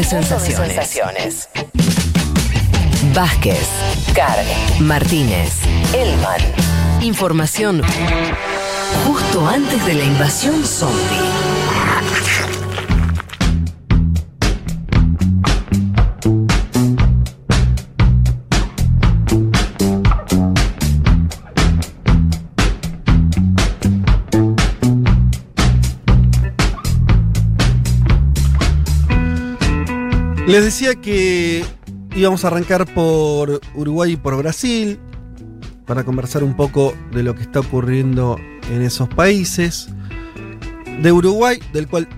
de sensaciones. Vázquez, Carg, Martínez, Elman. Información justo antes de la invasión zombie. Les decía que íbamos a arrancar por Uruguay y por Brasil para conversar un poco de lo que está ocurriendo en esos países. De Uruguay, del cual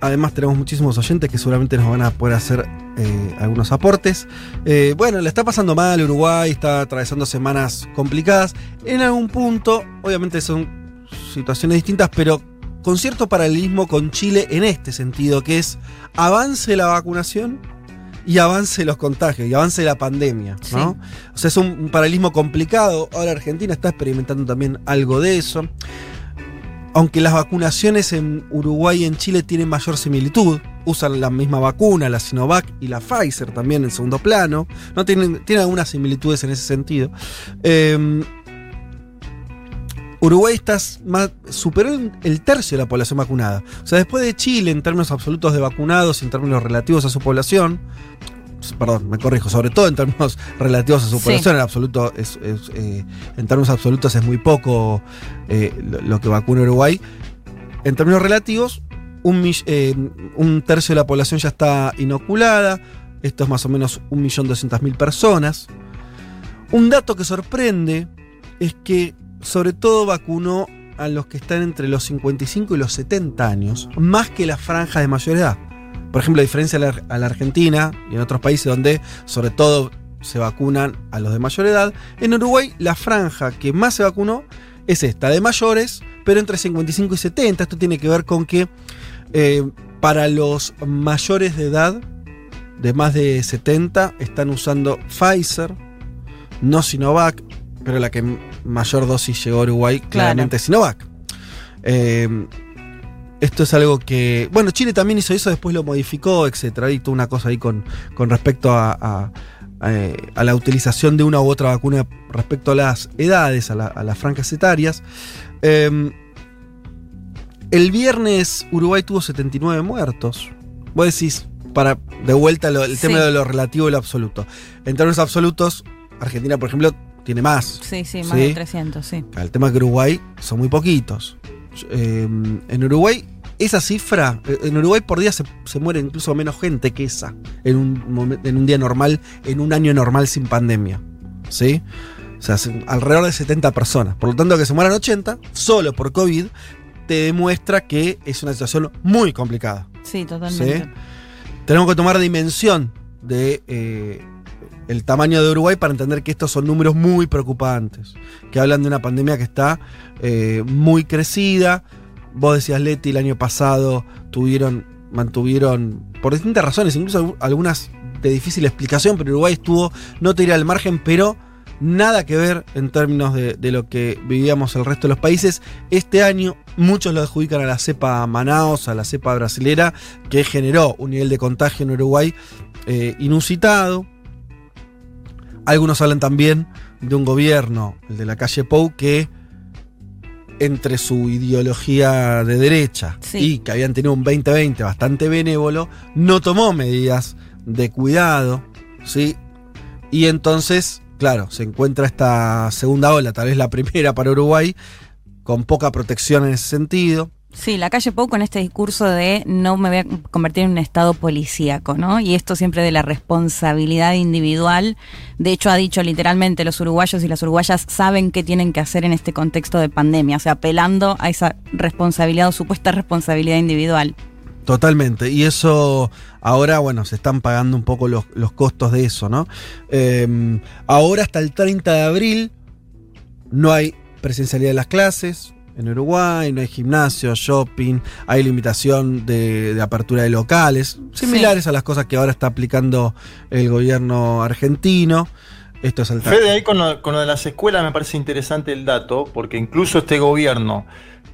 además tenemos muchísimos oyentes que seguramente nos van a poder hacer eh, algunos aportes. Eh, bueno, le está pasando mal Uruguay, está atravesando semanas complicadas. En algún punto, obviamente son situaciones distintas, pero con cierto paralelismo con Chile en este sentido, que es avance la vacunación y avance los contagios y avance la pandemia, ¿no? O sea, es un, un paralelismo complicado. Ahora Argentina está experimentando también algo de eso. Aunque las vacunaciones en Uruguay y en Chile tienen mayor similitud, usan la misma vacuna, la Sinovac y la Pfizer también en segundo plano, ¿no? Tienen, tienen algunas similitudes en ese sentido. Eh, Uruguay está más, superó el, tercio de la población vacunada. O sea, después de Chile, en términos absolutos de vacunados y en términos relativos a su población, perdón, me corrijo, sobre todo en términos relativos a su Sí. población, en absoluto es, es, eh, en términos absolutos es muy poco eh, lo, lo que vacuna Uruguay. En términos relativos, un, eh, un tercio de la población ya está inoculada. Esto es más o menos 1.200.000 personas. Un dato que sorprende es que sobre todo vacunó a los que están entre los 55 y los 70 años, más que la franja de mayor edad. Por ejemplo, a diferencia a la, Argentina y en otros países donde sobre todo se vacunan a los de mayor edad, en Uruguay la franja que más se vacunó es esta, de mayores, pero entre 55 y 70. Esto tiene que ver con que eh, para los mayores de edad, de más de 70, están usando Pfizer, no Sinovac, pero la que mayor dosis llegó a Uruguay claramente Sinovac. Eh, esto es algo que. Bueno, Chile también hizo eso, después lo modificó, etcétera. Hay toda una cosa ahí con, con respecto a, a- a, eh, a la utilización de una u otra vacuna respecto a las edades, a, la- a las franjas etarias. Eh, el viernes Uruguay tuvo 79 muertos. Vos decís, para de vuelta lo- el Sí. tema de lo relativo y lo absoluto. En términos absolutos, Argentina, por ejemplo, tiene más. Sí, sí, más Sí. de 300, sí. El tema es que Uruguay son muy poquitos. Eh, en Uruguay, esa cifra, eh, en Uruguay por día se, se muere incluso menos gente que esa en un, en un día normal, en un año normal sin pandemia. ¿Sí? O sea, se- alrededor de 70 personas. Por lo tanto, que se mueran 80 solo por COVID te demuestra que es una situación muy complicada. Sí, totalmente. ¿Sí? Tenemos que tomar dimensión de eh, el tamaño de Uruguay para entender que estos son números muy preocupantes, que hablan de una pandemia que está eh, muy crecida. Vos decías, Leti, el año pasado tuvieron, mantuvieron, por distintas razones, incluso algunas de difícil explicación, pero Uruguay estuvo, no te diré al margen, pero nada que ver en términos de, lo que vivíamos el resto de los países. Este año muchos lo adjudican a la cepa Manaos, a la cepa brasilera, que generó un nivel de contagio en Uruguay eh, inusitado. Algunos hablan también de un gobierno, el de la calle Pou, que entre su ideología de derecha Sí. y que habían tenido un 2020 bastante benévolo, no tomó medidas de cuidado, ¿sí? Y entonces, claro, se encuentra esta segunda ola, tal vez la primera para Uruguay, con poca protección en ese sentido. Sí, la calle Pou con este discurso de no me voy a convertir en un estado policíaco, ¿no? Y esto siempre de la responsabilidad individual. De hecho, ha dicho literalmente, los uruguayos y las uruguayas saben qué tienen que hacer en este contexto de pandemia, o sea, apelando a esa responsabilidad o supuesta responsabilidad individual. Totalmente. Y eso ahora, bueno, se están pagando un poco los, costos de eso, ¿no? Eh, ahora hasta el 30 de abril no hay presencialidad de las clases en Uruguay, no hay gimnasio, shopping, hay limitación de, de apertura de locales, similares a las cosas que ahora está aplicando el gobierno argentino. Esto es el Fede, ahí con lo, con lo de las escuelas me parece interesante el dato, porque incluso este gobierno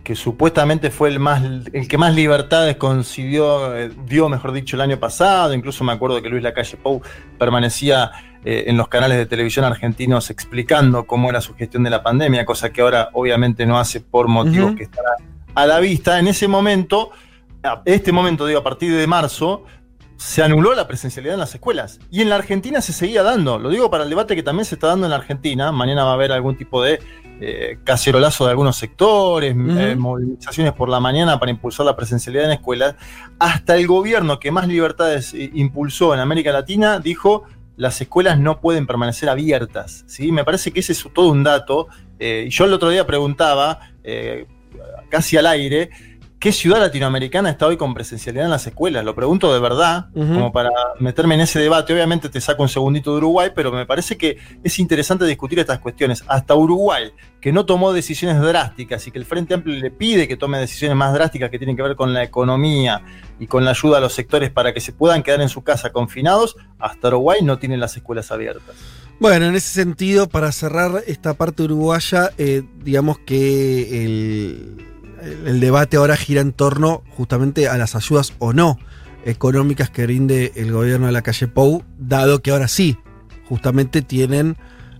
que supuestamente fue el, más, el que más libertades concibió, eh, dio, mejor dicho, el año pasado. Incluso me acuerdo que Luis Lacalle Pou permanecía eh, en los canales de televisión argentinos explicando cómo era su gestión de la pandemia, cosa que ahora obviamente no hace por motivos que estará a la vista. En ese momento, este momento, digo, a partir de marzo, se anuló la presencialidad en las escuelas. Y en la Argentina se seguía dando. Lo digo para el debate que también se está dando en la Argentina. Mañana va a haber algún tipo de eh, cacerolazo de algunos sectores, eh, movilizaciones por la mañana para impulsar la presencialidad en escuelas. Hasta el gobierno que más libertades eh, impulsó en América Latina dijo las escuelas no pueden permanecer abiertas. ¿sí? Me parece que ese es todo un dato. y yo el otro día preguntaba, casi al aire, ¿Qué ciudad latinoamericana está hoy con presencialidad en las escuelas? Lo pregunto de verdad, como para meterme en ese debate. Obviamente te saco un segundito de Uruguay, pero me parece que es interesante discutir estas cuestiones. Hasta Uruguay, que no tomó decisiones drásticas y que el Frente Amplio le pide que tome decisiones más drásticas que tienen que ver con la economía y con la ayuda a los sectores para que se puedan quedar en su casa confinados, hasta Uruguay no tiene las escuelas abiertas. Bueno, en ese sentido, para cerrar esta parte uruguaya, eh, digamos que el el debate ahora gira en torno justamente a las ayudas o no económicas que rinde el gobierno de la calle Pou, dado que ahora sí, justamente tienen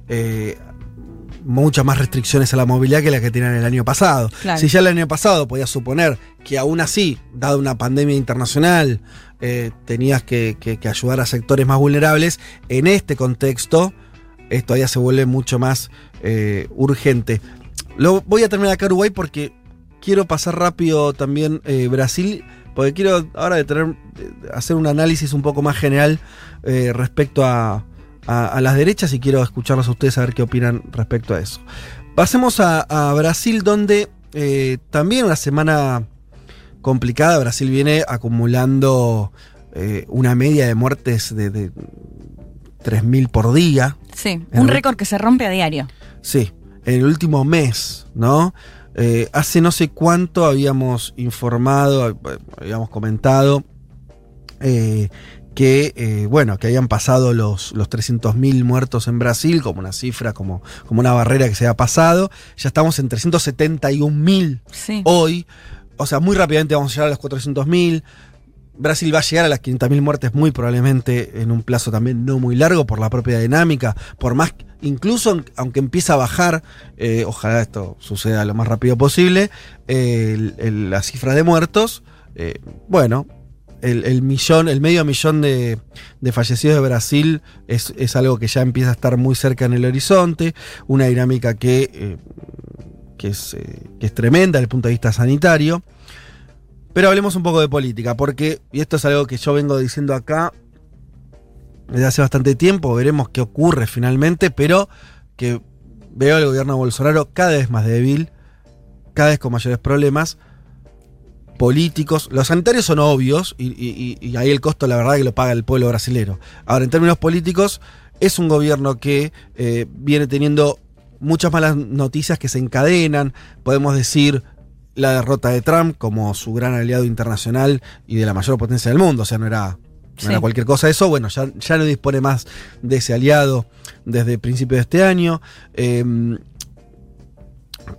eh, muchas más restricciones a la movilidad que las que tenían el año pasado. Si ya el año pasado podías suponer que aún así, dado una pandemia internacional, eh, tenías que, ayudar a sectores más vulnerables, en este contexto esto ya se vuelve mucho más eh, urgente. Lo voy a terminar acá Uruguay porque quiero pasar rápido también eh, Brasil, porque quiero ahora de tener, hacer un análisis un poco más general eh, respecto a, las derechas y quiero escucharlos a ustedes a ver qué opinan respecto a eso. Pasemos a, Brasil, donde eh, también una semana complicada. Brasil viene acumulando una media de muertes de, de 3.000 por día. Sí, un récord que se rompe a diario. Sí, en el último mes, ¿no? Eh, hace no sé cuánto habíamos informado, habíamos comentado eh, que, eh, bueno, que habían pasado los, los 300.000 muertos en Brasil como una cifra, como, como una barrera que se ha pasado. Ya estamos en 371.000 hoy. O sea, muy rápidamente vamos a llegar a los 400.000. Brasil va a llegar a las 500.000 muertes muy probablemente en un plazo también no muy largo por la propia dinámica, por más, incluso aunque empiece a bajar, eh, ojalá esto suceda lo más rápido posible, la cifra de muertos, eh, bueno, el, millón, el medio millón de, fallecidos de Brasil es, algo que ya empieza a estar muy cerca en el horizonte, una dinámica que, eh, que, es, que es tremenda desde el punto de vista sanitario. Pero hablemos un poco de política, porque, y esto es algo que yo vengo diciendo acá desde hace bastante tiempo, veremos qué ocurre finalmente, pero que veo al gobierno de Bolsonaro cada vez más débil, cada vez con mayores problemas políticos. Los sanitarios son obvios y, ahí el costo, la verdad, que lo paga el pueblo brasilero. Ahora, en términos políticos, es un gobierno que eh, viene teniendo muchas malas noticias que se encadenan. Podemos decir la derrota de Trump como su gran aliado internacional y de la mayor potencia del mundo. O sea, no era, cualquier cosa eso. Bueno, ya, ya, no dispone más de ese aliado desde el principio de este año. Em,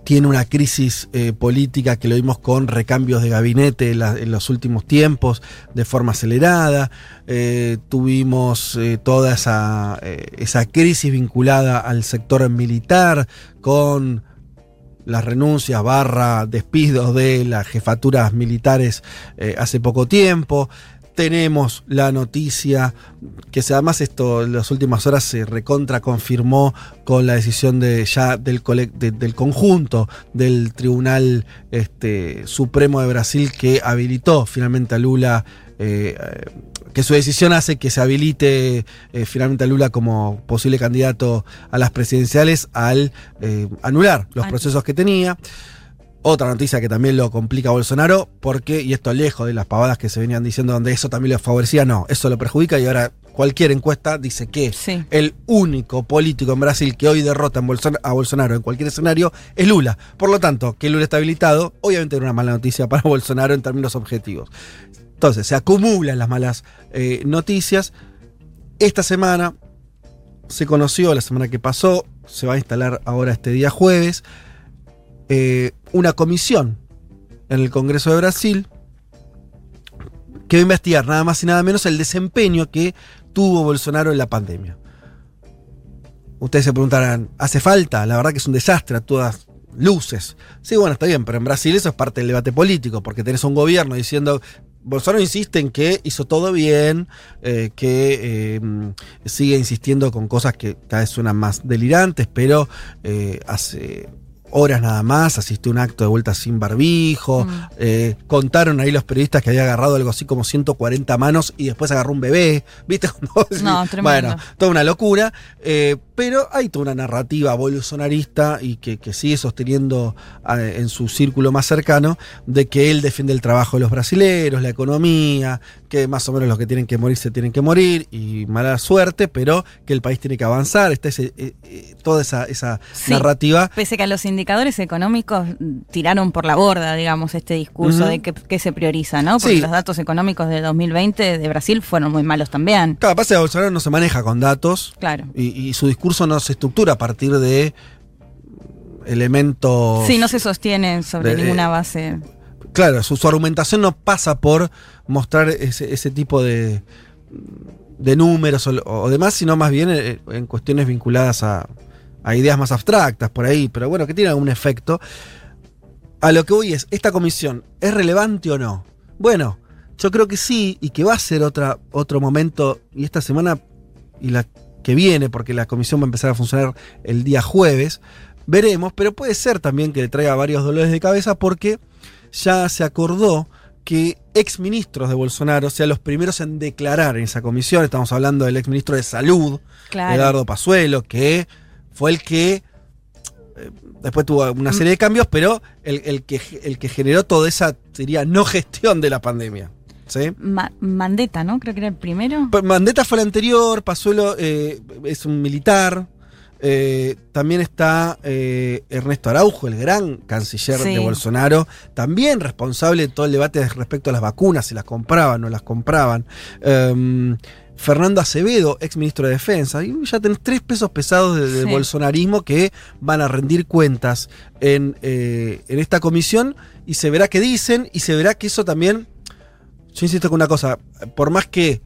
tiene una crisis eh, política que lo vimos con recambios de gabinete en, los últimos tiempos de forma acelerada. Eh, tuvimos eh, toda esa, esa crisis vinculada al sector militar con las renuncias barra despidos de las jefaturas militares eh, hace poco tiempo. Tenemos la noticia que además esto en las últimas horas se recontra confirmó con la decisión de ya del, del conjunto del Tribunal este, Supremo de Brasil que habilitó finalmente a Lula eh, que su decisión hace que se habilite eh, finalmente a Lula como posible candidato a las presidenciales al eh, anular los procesos que tenía. Otra noticia que también lo complica a Bolsonaro, porque, y esto lejos de las pavadas que se venían diciendo donde eso también lo favorecía, no, eso lo perjudica y ahora cualquier encuesta dice que el único político en Brasil que hoy derrota a Bolsonaro en cualquier escenario es Lula. Por lo tanto, que Lula está habilitado, obviamente era una mala noticia para Bolsonaro en términos objetivos. Entonces, se acumulan las malas eh, noticias. Esta semana se conoció, la semana que pasó, se va a instalar ahora este día jueves, eh, una comisión en el Congreso de Brasil que va a investigar nada más y nada menos el desempeño que tuvo Bolsonaro en la pandemia. Ustedes se preguntarán, ¿hace falta? La verdad que es un desastre a todas luces. Sí, bueno, está bien, pero en Brasil eso es parte del debate político, porque tenés un gobierno diciendo, Bolsonaro insiste en que hizo todo bien, eh, que eh, sigue insistiendo con cosas que cada vez suenan más delirantes, pero eh, hace horas nada más, asistió a un acto de vuelta sin barbijo, Mm. eh, contaron ahí los periodistas que había agarrado algo así como 140 manos y después agarró un bebé, ¿viste? No, tremendo. Bueno, toda una locura, eh, pero hay toda una narrativa bolsonarista y que, que sigue sosteniendo eh, en su círculo más cercano de que él defiende el trabajo de los brasileros, la economía, que más o menos los que tienen que morir se tienen que morir y mala suerte, pero que el país tiene que avanzar, está ese, eh, eh, toda esa, esa Sí. narrativa. Pese que a los indicadores económicos tiraron por la borda, digamos, este discurso de que, que se prioriza, ¿no? Porque Sí. los datos económicos de 2020 de Brasil fueron muy malos también. Claro, pasa que Bolsonaro no se maneja con datos Claro. y, y su discurso no se estructura a partir de elementos. Sí, no se sostiene sobre de- ninguna base. Claro, su, su argumentación no pasa por mostrar ese, ese tipo de, de números o, demás, sino más bien en, en cuestiones vinculadas a, a ideas más abstractas por ahí, pero bueno, que tiene algún efecto. A lo que voy es, ¿esta comisión es relevante o no? Bueno, yo creo que sí, y que va a ser otra, otro momento, y esta semana y la que viene, porque la comisión va a empezar a funcionar el día jueves, veremos, pero puede ser también que le traiga varios dolores de cabeza porque ya se acordó que exministros de Bolsonaro sean los primeros en declarar en esa comisión. Estamos hablando del exministro de Salud, Claro. Eduardo Pazuelo, que fue el que eh, después tuvo una serie de cambios, pero el, el que, el que generó toda esa, sería, no gestión de la pandemia. ¿sí? Ma- Mandetta, ¿no? Creo que era el primero. Mandetta fue el anterior, Pazuelo eh, es un militar. Eh, también está eh, Ernesto Araujo, el gran canciller Sí. de Bolsonaro, también responsable de todo el debate respecto a las vacunas, si las compraban o no las compraban. Em, Fernando Acevedo, ex ministro de Defensa. Y ya tenés tres pesos pesados de- del Sí. bolsonarismo que van a rendir cuentas en, eh, en esta comisión y se verá qué dicen y se verá que eso también yo insisto con una cosa, por más que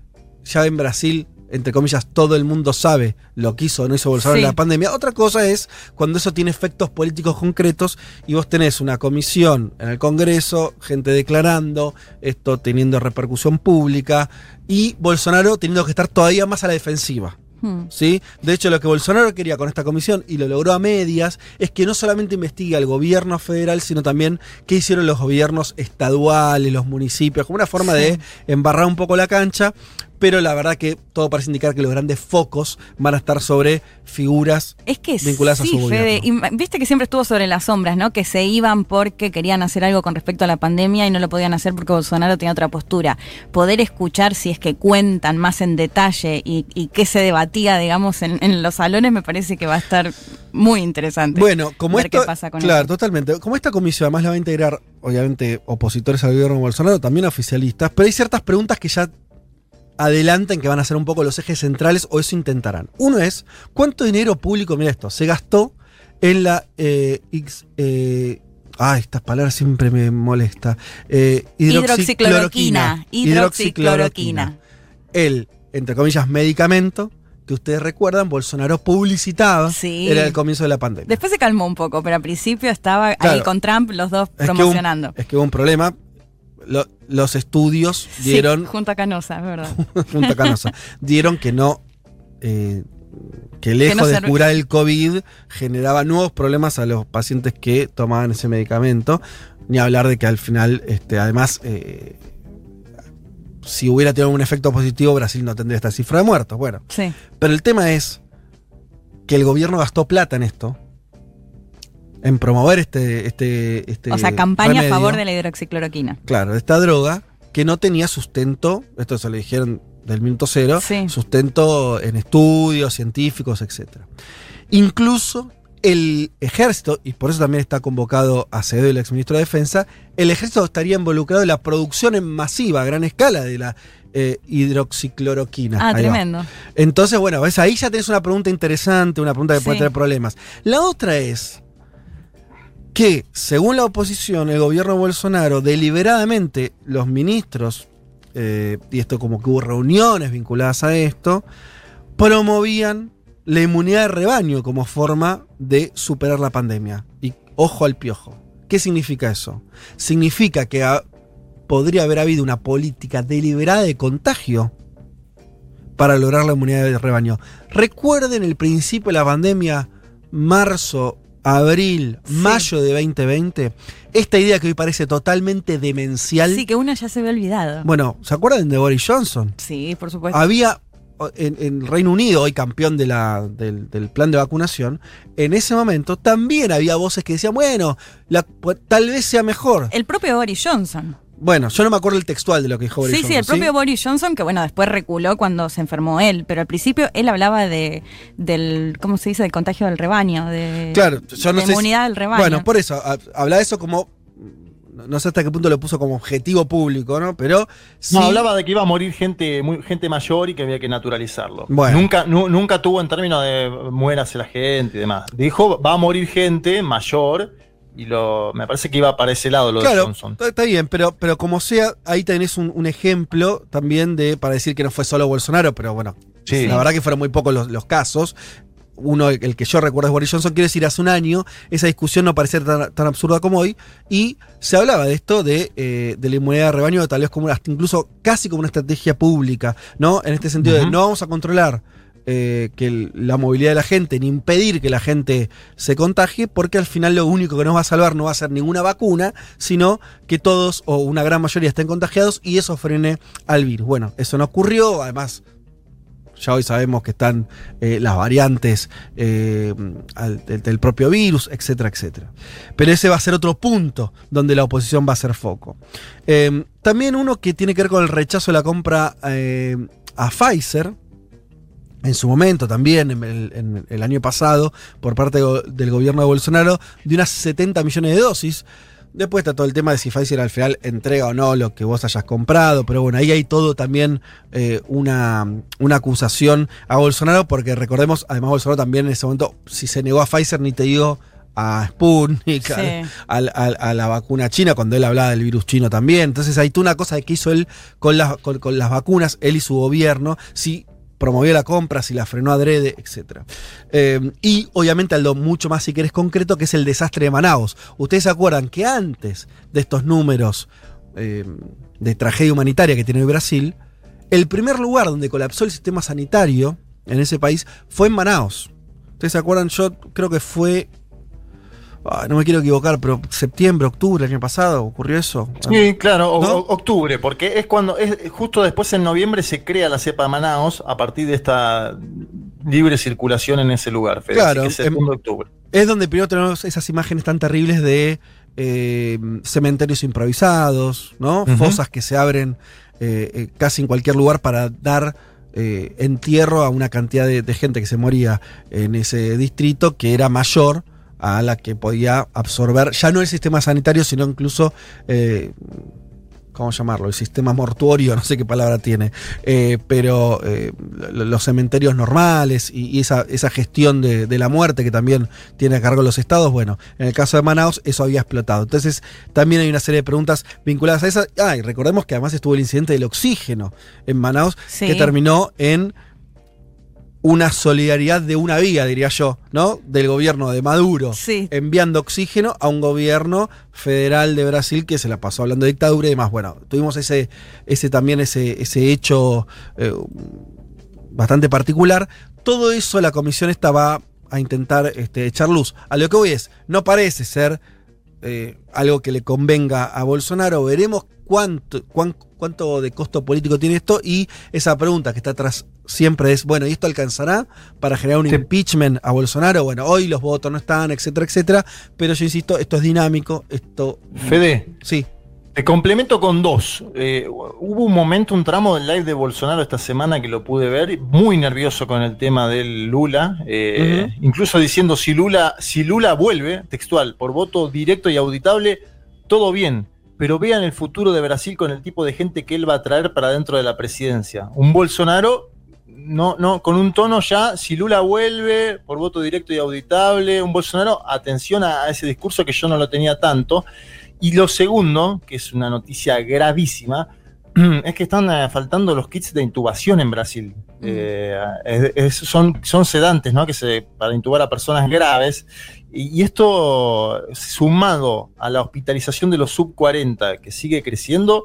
ya en Brasil, entre comillas, todo el mundo sabe lo que hizo o no hizo Bolsonaro Sí. en la pandemia, otra cosa es cuando eso tiene efectos políticos concretos y vos tenés una comisión en el Congreso, gente declarando, esto teniendo repercusión pública y Bolsonaro teniendo que estar todavía más a la defensiva. Hmm. ¿sí? De hecho, lo que Bolsonaro quería con esta comisión, y lo logró a medias, es que no solamente investigue al gobierno federal, sino también qué hicieron los gobiernos estaduales, los municipios, como una forma Sí. de embarrar un poco la cancha, pero la verdad que todo parece indicar que los grandes focos van a estar sobre figuras Es que vinculadas a su gobierno. Fede, y viste que siempre estuvo sobre las sombras, ¿no? Que se iban porque querían hacer algo con respecto a la pandemia y no lo podían hacer porque Bolsonaro tenía otra postura. Poder escuchar si es que cuentan más en detalle y, y qué se debatía, digamos, en, en los salones, me parece que va a estar muy interesante. Bueno, como ver esto, qué pasa con claro, eso. totalmente. Como esta comisión además la va a integrar, obviamente, opositores al gobierno de Bolsonaro, también oficialistas, pero hay ciertas preguntas que ya adelantan que van a ser un poco los ejes centrales o eso intentarán. Uno es, ¿cuánto dinero público, mira esto, se gastó en la... Eh, X- eh, ah, estas palabras siempre me molesta. Eh, hidroxicloroquina. Hidroxicloroquina. El, entre comillas, medicamento que ustedes recuerdan, Bolsonaro publicitaba Sí. era el comienzo de la pandemia. Después se calmó un poco, pero al principio estaba ahí con Trump los dos Es que hubo- promocionando. es que hubo un problema. Lo- los estudios Sí, dieron, junto a Canosa, es verdad. junto a Canosa, dieron que no, eh, que lejos no de serv- curar el COVID generaba nuevos problemas a los pacientes que tomaban ese medicamento. Ni hablar de que al final, este, además, eh, si hubiera tenido un efecto positivo, Brasil no tendría esta cifra de muertos. Bueno, Sí. pero el tema es que el gobierno gastó plata en esto, en promover este, este, este O sea, campaña a favor de la hidroxicloroquina. Claro, de esta droga que no tenía sustento, esto se lo dijeron del minuto cero, Sí. sustento en estudios científicos, etc. Incluso el ejército, y por eso también está convocado Acevedo, el exministro de Defensa, el ejército estaría involucrado en la producción en masiva, a gran escala, de la eh, hidroxicloroquina. Ah, va. tremendo. Entonces, bueno, ves, ahí ya tenés una pregunta interesante, una pregunta que puede tener problemas. La otra es, que, según la oposición, el gobierno Bolsonaro, deliberadamente, los ministros, eh, y esto como que hubo reuniones vinculadas a esto, promovían la inmunidad de rebaño como forma de superar la pandemia. Y ojo al piojo. ¿Qué significa eso? Significa que podría haber habido una política deliberada de contagio para lograr la inmunidad de rebaño. Recuerden el principio de la pandemia, marzo, abril, Sí. mayo de 2020. Esta idea que hoy parece totalmente demencial. Sí, que uno ya se ve olvidado. Bueno, ¿se acuerdan de Boris Johnson? Sí, por supuesto. Había en, en Reino Unido, hoy campeón de la- del, del plan de vacunación, en ese momento también había voces que decían, bueno, la- pu- tal vez sea mejor. El propio Boris Johnson. Bueno, yo no me acuerdo el textual de lo que dijo Boris Sí, sí, Johnson. el propio Boris Johnson, que bueno, después reculó cuando se enfermó él, pero al principio él hablaba de del, ¿cómo se dice? del contagio del rebaño, de Claro, yo no de sé si- inmunidad del rebaño. Bueno, por eso, a- habla de eso como. no- No sé hasta qué punto lo puso como objetivo público, ¿no? Pero. Sí, No, hablaba de que iba a morir gente, muy- gente mayor y que había que naturalizarlo. Bueno. Nunca, nu- nunca tuvo en términos de muérase la gente y demás. Dijo, va a morir gente mayor y lo, me parece que iba para ese lado lo de Johnson. está bien, pero, pero como sea, ahí tenés un, un ejemplo también de, para decir que no fue solo Bolsonaro, pero bueno, Sí. la verdad que fueron muy pocos los, los casos. Uno, el, el que yo recuerdo es Boris Johnson, quiero decir, hace un año esa discusión no parecía tan, tan absurda como hoy, y se hablaba de esto de, eh, de la inmunidad de rebaño, tal vez como una- incluso casi como una estrategia pública, ¿no? En este sentido de no vamos a controlar eh, que la movilidad de la gente, ni impedir que la gente se contagie, porque al final lo único que nos va a salvar no va a ser ninguna vacuna, sino que todos o una gran mayoría estén contagiados y eso frene al virus. Bueno, eso no ocurrió, además ya hoy sabemos que están eh, las variantes eh, del, propio virus, etcétera, etcétera. Pero ese va a ser otro punto donde la oposición va a ser foco. También uno que tiene que ver con el rechazo de la compra a Pfizer, en su momento también, en el, en el año pasado, por parte de del gobierno de Bolsonaro, de unas 70 millones de dosis. Después está todo el tema de si Pfizer al final entrega o no lo que vos hayas comprado, pero bueno, ahí hay todo también eh, una, una acusación a Bolsonaro, porque recordemos, además Bolsonaro también en ese momento, si se negó a Pfizer, ni te digo a Sputnik, Sí. al- a la vacuna china, cuando él hablaba del virus chino también. Entonces hay toda una cosa de que hizo él con las, con, con las vacunas, él y su gobierno, si promovió la compra, si la frenó adrede, etc. Eh, y obviamente algo mucho más, si querés, concreto, que es el desastre de Manaus. Ustedes se acuerdan que antes de estos números eh, de tragedia humanitaria que tiene Brasil, el primer lugar donde colapsó el sistema sanitario en ese país fue en Manaus. ¿Ustedes se acuerdan? Yo creo que fue. Ah, no me quiero equivocar, pero septiembre, octubre, el año pasado ocurrió eso. Sí, claro, octubre, porque es cuando, es justo después en noviembre se crea la cepa de Manaos a partir de esta libre circulación en ese lugar, Fede. Claro, que em- de octubre. Es donde primero tenemos esas imágenes tan terribles de eh, cementerios improvisados, ¿no? Fosas que se abren eh, eh, casi en cualquier lugar para dar eh, entierro a una cantidad de, de gente que se moría en ese distrito que era mayor a la que podía absorber, ya no el sistema sanitario, sino incluso eh, ¿cómo llamarlo? El sistema mortuorio, no sé qué palabra tiene, eh, pero eh, lo- los cementerios normales y, y esa, esa gestión de, de la muerte que también tiene a cargo los estados, bueno, en el caso de Manaus eso había explotado. Entonces también hay una serie de preguntas vinculadas a esa. Ah, y recordemos que además estuvo el incidente del oxígeno en Manaus, Sí. que terminó en una solidaridad de una vía, diría yo, ¿no? Del gobierno de Maduro Sí. enviando oxígeno a un gobierno federal de Brasil que se la pasó hablando de dictadura y demás. Bueno, tuvimos ese, ese también ese, ese hecho eh, bastante particular. Todo eso la comisión esta va a intentar este, echar luz. A lo que voy es, no parece ser eh, algo que le convenga a Bolsonaro. Veremos cuánto, cuán- cuánto de costo político tiene esto y esa pregunta que está atrás siempre es, bueno, ¿y esto alcanzará para generar un Sí. impeachment a Bolsonaro? Bueno, hoy los votos no están, etcétera, etcétera, pero yo insisto, esto es dinámico, esto... Fede, Sí, te complemento con dos. Eh, hubo un momento, un tramo del live de Bolsonaro esta semana que lo pude ver, muy nervioso con el tema del Lula, eh, incluso diciendo si Lula, si Lula vuelve, textual, por voto directo y auditable, todo bien. Pero vean el futuro de Brasil con el tipo de gente que él va a traer para dentro de la presidencia. Un Bolsonaro no, no, con un tono ya, si Lula vuelve por voto directo y auditable, un Bolsonaro, atención a, ese discurso que yo no lo tenía tanto. Y lo segundo, que es una noticia gravísima, es que están eh, faltando los kits de intubación en Brasil. Mm. Eh, son, son sedantes, ¿no? Que se, para intubar a personas graves. Y, y, esto, sumado a la hospitalización de los sub 40, que sigue creciendo,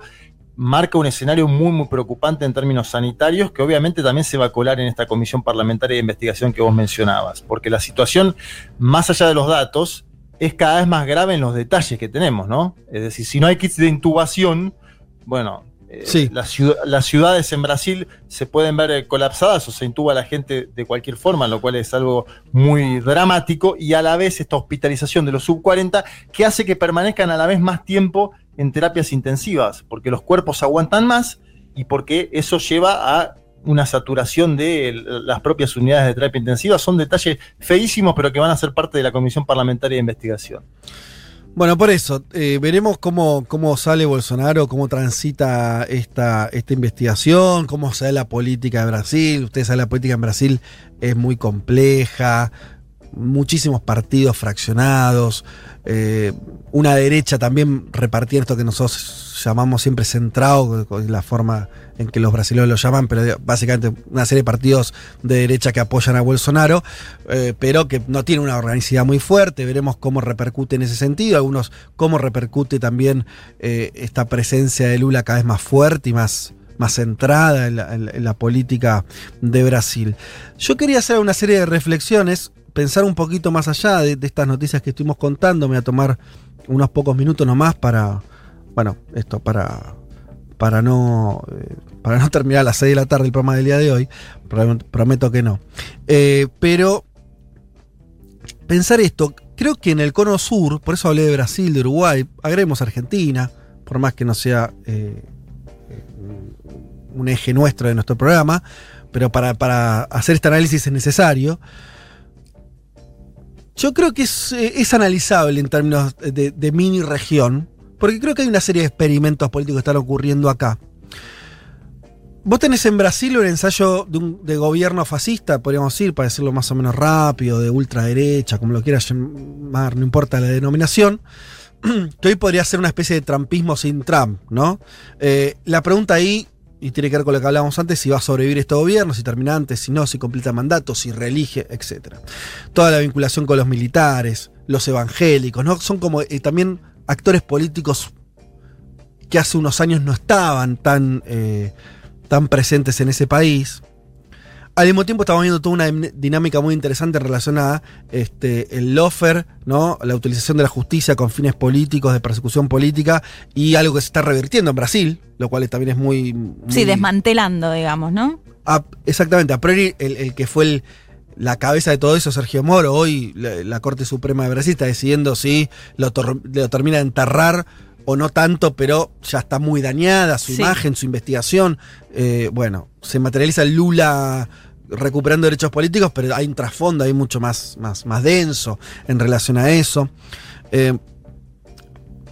marca un escenario muy, muy preocupante en términos sanitarios, que obviamente también se va a colar en esta comisión parlamentaria de investigación que vos mencionabas, porque la situación, más allá de los datos, es cada vez más grave en los detalles que tenemos, ¿no? Es decir, si no hay kits de intubación, bueno, eh, las, ciudades en Brasil se pueden ver eh, colapsadas o se intuba a la gente de cualquier forma, lo cual es algo muy dramático, y a la vez esta hospitalización de los sub 40 que hace que permanezcan a la vez más tiempo en terapias intensivas, porque los cuerpos aguantan más y porque eso lleva a una saturación de las propias unidades de terapia intensiva. Son detalles feísimos, pero que van a ser parte de la Comisión Parlamentaria de Investigación. Bueno, por eso, eh, veremos cómo, cómo sale Bolsonaro, cómo transita esta, esta investigación, cómo sale la política de Brasil. Ustedes saben, la política en Brasil es muy compleja, muchísimos partidos fraccionados, eh, una derecha también repartía esto que nosotros llamamos siempre centrado, la forma en que los brasileños lo llaman, pero básicamente una serie de partidos de derecha que apoyan a Bolsonaro, eh, pero que no tiene una organicidad muy fuerte. Veremos cómo repercute en ese sentido, algunos cómo repercute también eh, esta presencia de Lula cada vez más fuerte y más, más centrada en la, política de Brasil. Yo quería hacer una serie de reflexiones pensar un poquito más allá de, estas noticias que estuvimos contando. Me voy a tomar unos pocos minutos nomás para, bueno, esto, para, para, no, eh, para no terminar a las 6 de la tarde el programa del día de hoy. Prometo que no. Eh, pero pensar esto, creo que en el cono sur, por eso hablé de Brasil, de Uruguay, agregemos Argentina, por más que no sea eh, un eje nuestro de nuestro programa, pero para, para hacer este análisis es necesario. Yo creo que es, eh, analizable en términos de, mini región, porque creo que hay una serie de experimentos políticos que están ocurriendo acá. Vos tenés en Brasil un ensayo de, gobierno fascista, podríamos decir, para decirlo más o menos rápido, de ultraderecha, como lo quieras llamar, no importa la denominación, que hoy podría ser una especie de trampismo sin Trump, ¿no? Eh, la pregunta ahí y tiene que ver con lo que hablábamos antes, si va a sobrevivir este gobierno, si termina antes, si no, si completa mandato, si reelige, etc. Toda la vinculación con los militares, los evangélicos, ¿no? Son como eh, también actores políticos que hace unos años no estaban tan, eh, tan presentes en ese país. Al mismo tiempo estamos viendo toda una dinámica muy interesante relacionada este, el lofer, ¿no? la utilización de la justicia con fines políticos, de persecución política, y algo que se está revirtiendo en Brasil, lo cual también es muy... sí, desmantelando, digamos, ¿no? exactamente, a priori el, que fue la cabeza de todo eso, Sergio Moro, hoy la, Corte Suprema de Brasil está decidiendo si lo, termina de enterrar o no tanto, pero ya está muy dañada su imagen, su investigación. Eh, bueno, se materializa el Lula recuperando derechos políticos, pero hay un trasfondo ahí mucho más, más, más denso en relación a eso. Eh,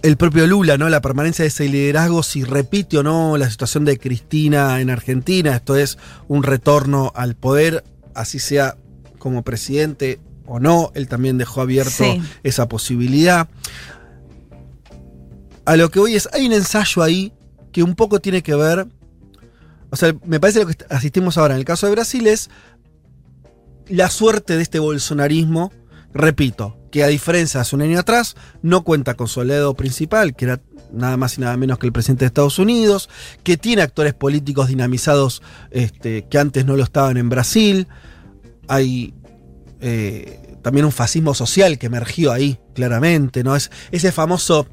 el propio Lula, ¿no? La permanencia de ese liderazgo, si repite o no la situación de Cristina en Argentina, esto es un retorno al poder, así sea como presidente o no, él también dejó abierto esa posibilidad. A lo que voy es, hay un ensayo ahí que un poco tiene que ver o sea, me parece lo que asistimos ahora en el caso de Brasil es la suerte de este bolsonarismo, repito, que a diferencia de hace un año atrás, no cuenta con su aliado principal, que era nada más y nada menos que el presidente de Estados Unidos, que tiene actores políticos dinamizados este, que antes no lo estaban en Brasil. Hay eh, también un fascismo social que emergió ahí, claramente, ¿no? Es ese famoso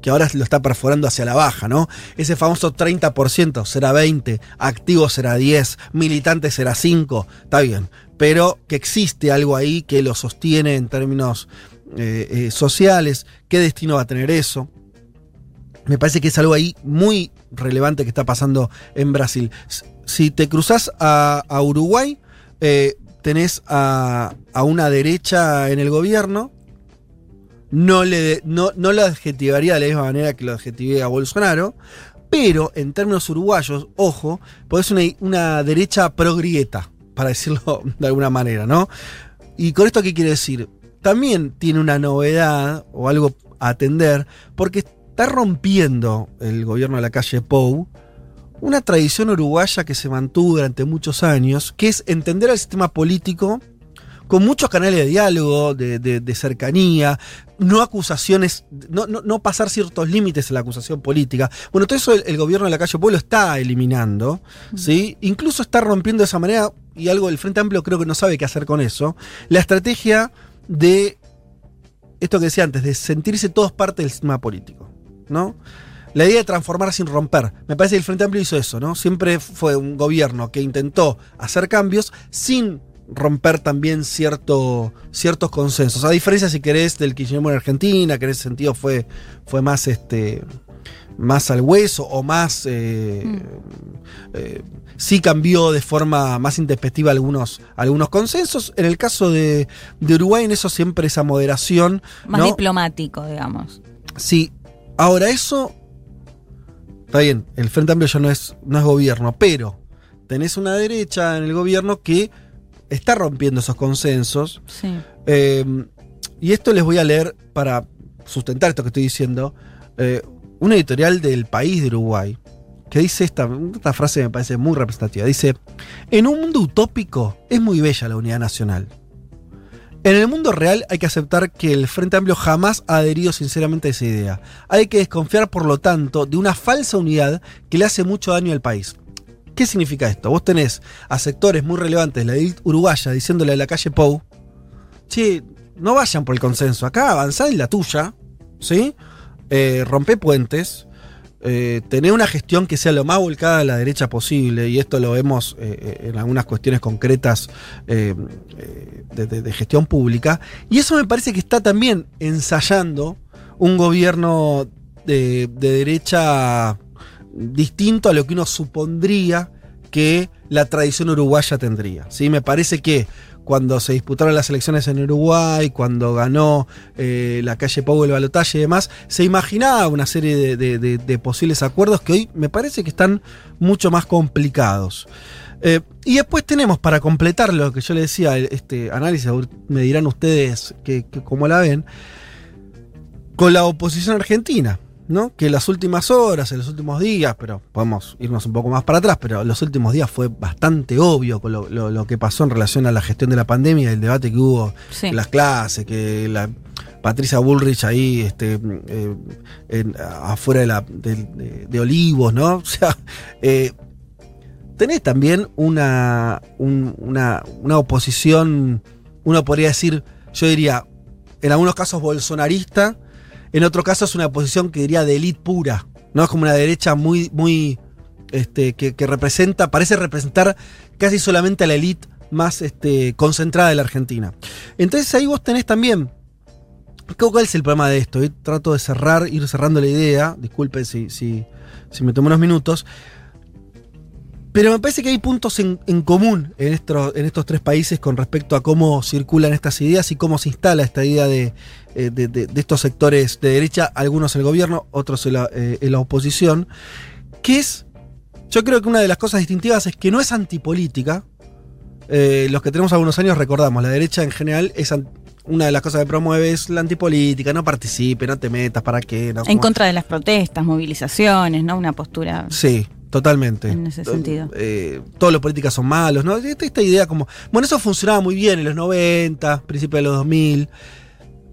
que ahora lo está perforando hacia la baja, ¿no? Ese famoso 30% será 20, activo será 10, militante será 5, está bien, pero que existe algo ahí que lo sostiene en términos eh, eh, sociales, ¿qué destino va a tener eso? Me parece que es algo ahí muy relevante que está pasando en Brasil. Si te cruzas a, Uruguay, tenés a, a una derecha en el gobierno, no, le, no, lo adjetivaría de la misma manera que lo adjetivé a Bolsonaro, pero en términos uruguayos, ojo, pues es una, una derecha progrieta, para decirlo de alguna manera, ¿no? Y con esto, ¿qué quiere decir? También tiene una novedad o algo a atender, porque está rompiendo el gobierno de la calle Pou una tradición uruguaya que se mantuvo durante muchos años, que es entender al sistema político con muchos canales de diálogo, de, de- de cercanía, no acusaciones, no, no- no pasar ciertos límites en la acusación política. Bueno, todo eso el, el gobierno de la calle Pueblo está eliminando, ¿sí? Incluso está rompiendo de esa manera, y algo del Frente Amplio creo que no sabe qué hacer con eso, la estrategia de esto que decía antes, de sentirse todos parte del sistema político, ¿no? La idea de transformar sin romper. Me parece que el Frente Amplio hizo eso, ¿no? Siempre fue un gobierno que intentó hacer cambios sin romper también cierto, ciertos consensos. A diferencia, si querés, del kirchnerismo en Argentina, que en ese sentido fue, fue más este más al hueso o más eh, eh, sí cambió de forma más intempestiva algunos, algunos consensos. En el caso de, de Uruguay, en eso siempre esa moderación. Más ¿no? diplomático, digamos. Sí. Ahora, eso. Está bien, el Frente Amplio ya no es, no es gobierno, pero tenés una derecha en el gobierno que está rompiendo esos consensos. Sí. Eh, y esto les voy a leer para sustentar esto que estoy diciendo. eh, un editorial del país de Uruguay que dice esta, esta frase me parece muy representativa. Dice, en un mundo utópico es muy bella la unidad nacional. En el mundo real hay que aceptar que el Frente Amplio jamás ha adherido sinceramente a esa idea. Hay que desconfiar, por lo tanto, de una falsa unidad que le hace mucho daño al país. ¿Qué significa esto? Vos tenés a sectores muy relevantes la élite uruguaya diciéndole a la calle Pou, che, no vayan por el consenso, acá avanzá en la tuya, ¿sí? Eh, rompe puentes, eh, tener una gestión que sea lo más volcada a la derecha posible, y esto lo vemos eh, eh, en algunas cuestiones concretas de gestión pública, y eso me parece que está también ensayando un gobierno de, de derecha distinto a lo que uno supondría que la tradición uruguaya tendría. ¿sí? Me parece que cuando se disputaron las elecciones en Uruguay, cuando ganó eh, la calle Pau el balotaje y demás, se imaginaba una serie de, posibles acuerdos que hoy me parece que están mucho más complicados. Eh, y después tenemos, para completar lo que yo le decía, este análisis, me dirán ustedes que, que cómo la ven, con la oposición argentina. ¿No? Que en las últimas horas, en los últimos días, pero podemos irnos un poco más para atrás, pero en los últimos días fue bastante obvio con lo, lo- lo que pasó en relación a la gestión de la pandemia el debate que hubo Sí. en las clases, que la Patricia Bullrich ahí este, eh, en- afuera de, la, de, de- de Olivos, ¿no? O sea, eh, tenés también una, un- una, una oposición, uno podría decir, yo diría, en algunos casos bolsonarista, en otro caso es una oposición que diría de élite pura, ¿no? Es como una derecha muy, muy, este, que, representa, parece representar casi solamente a la élite más este, concentrada de la Argentina. Entonces ahí vos tenés también, ¿cuál es el problema de esto? Y trato de cerrar, ir cerrando la idea, disculpen si, si, si me tomo unos minutos, pero me parece que hay puntos en, en común en, estos- en estos tres países con respecto a cómo circulan estas ideas y cómo se instala esta idea de, eh, de- de- de estos sectores de derecha, algunos en el gobierno, otros en la, eh, en la oposición, que es, yo creo que una de las cosas distintivas es que no es antipolítica. Eh, los que tenemos algunos años recordamos, la derecha en general es una de las cosas que promueve es la antipolítica, no participe, no te metas, ¿para qué? No, En como- contra de las protestas, movilizaciones, ¿no? Una postura. Sí, totalmente. En ese sentido. Eh, todos los políticos son malos, ¿no? Esta, esta idea como. Bueno, eso funcionaba muy bien en los 90, principios de los 2000.